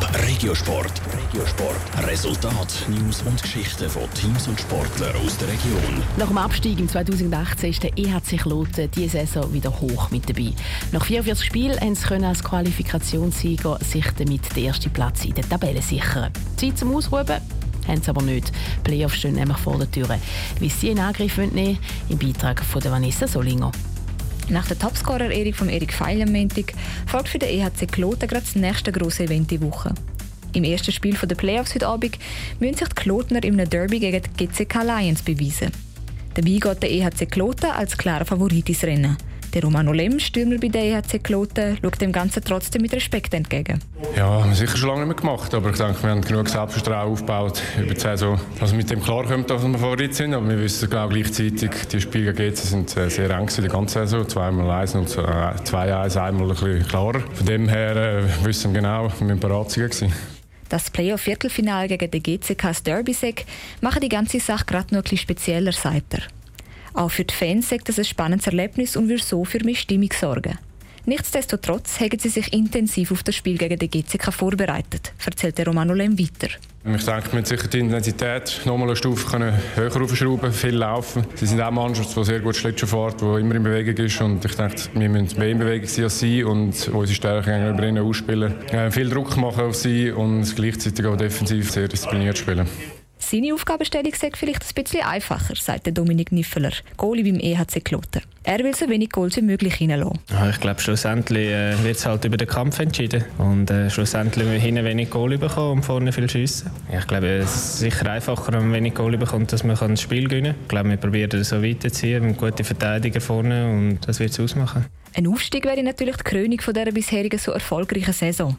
Top Regiosport. Regiosport. Resultat, News und Geschichten von Teams und Sportlern aus der Region. Nach dem Abstieg im 2018 ist der EHC Kloten diese Saison wieder hoch mit dabei. Nach 44 Spielen haben sie als Qualifikationssieger sich damit den ersten Platz in der Tabelle sichern. Zeit zum Ausruhen haben sie aber nicht. Playoffs stehen nämlich vor der Tür. Wie sie in Angriff nehmen im Beitrag von Vanessa Solinger. Nach der Topscorer-Ehrung von Erik Feil am Montag folgt für den EHC Kloten gerade das nächste grosse Event die Woche. Im ersten Spiel der Playoffs heute Abend müssen sich die Klotner im Derby gegen die GCK Lions beweisen. Dabei geht der EHC Kloten als klarer Favorit ins Rennen. Der Romano Lem, Stürmer bei der EHC Kloten, schaut dem Ganzen trotzdem mit Respekt entgegen. Ja, haben wir sicher schon lange nicht mehr gemacht, aber ich denke, wir haben genug Selbstvertrauen aufgebaut über die Saison, dass wir mit dem klarkommt, dass wir Favorit sind. Aber wir wissen genau gleichzeitig, die Spiele gegen GC sind äh, sehr eng in der ganzen Saison. Zweimal eins und äh, zwei eins, einmal ein bisschen klarer. Von dem her äh, wissen wir genau, wir müssen bereit sein. Das Playoff-Viertelfinale gegen den GCKs Derby macht die ganze Sache gerade noch ein bisschen spezieller, sagt er. Auch für die Fans sagt das ein spannendes Erlebnis und würde so für mehr Stimmung sorgen. Nichtsdestotrotz haben sie sich intensiv auf das Spiel gegen den GCK vorbereitet, erzählt Romano Lem weiter. Ich denke, wir sicher die Intensität nochmal eine Stufe können höher aufschrauben, viel laufen. Sie sind auch Mannschaft, die sehr gut Schlittschuh fährt, die immer in Bewegung ist und ich denke, wir müssen mehr in Bewegung sein als sie und unsere Stärken gegenüber ihnen ausspielen. Äh, viel Druck machen auf sie und gleichzeitig auch defensiv sehr diszipliniert spielen. Seine Aufgabenstellung sei vielleicht ein bisschen einfacher, sagt Dominik Niffeler, Goalie beim EHC Kloten. Er will so wenig Goals wie möglich reinlassen. Ja, ich glaube, schlussendlich äh, wird es halt über den Kampf entschieden. Und äh, schlussendlich wir hinten wenig Goal bekommen und vorne viel schiessen. Ja, ich glaube, es ist sicher einfacher, wenn man wenig Goal bekommt, dass man das Spiel gewinnen kann. Ich glaube, wir probieren so weiterzuziehen mit guten Verteidiger vorne und das wird es ausmachen. Ein Aufstieg wäre natürlich die Krönung von dieser bisherigen so erfolgreichen Saison.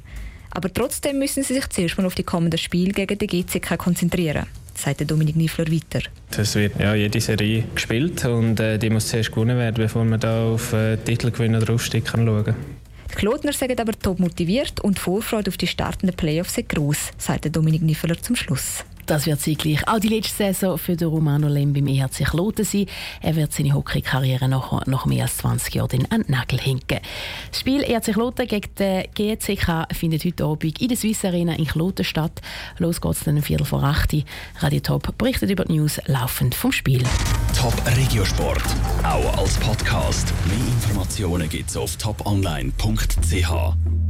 Aber trotzdem müssen sie sich zuerst mal auf die kommenden Spiele gegen den GCK konzentrieren, sagte Dominik Niefler weiter. Es wird ja jede Serie gespielt und äh, die muss zuerst gewonnen werden, bevor man da auf äh, Titelgewinn oder Aufstieg kann schauen kann. Die Klotner sind aber top motiviert und die Vorfreude auf die startenden Playoffs ist gross, sagte Dominik Niefler zum Schluss. Das wird sicherlich auch die letzte Saison für den Romano Lem beim EHC Kloten sein. Er wird seine Hockeykarriere nach, nach mehr als 20 Jahren an den Nagel hängen. Das Spiel EHC Kloten gegen den GCK findet heute Abend in der Swiss Arena in Kloten statt. Los geht's dann um Viertel vor acht. Radio Top berichtet über die News laufend vom Spiel. Top Regiosport, auch als Podcast. Mehr Informationen gibt's auf toponline.ch.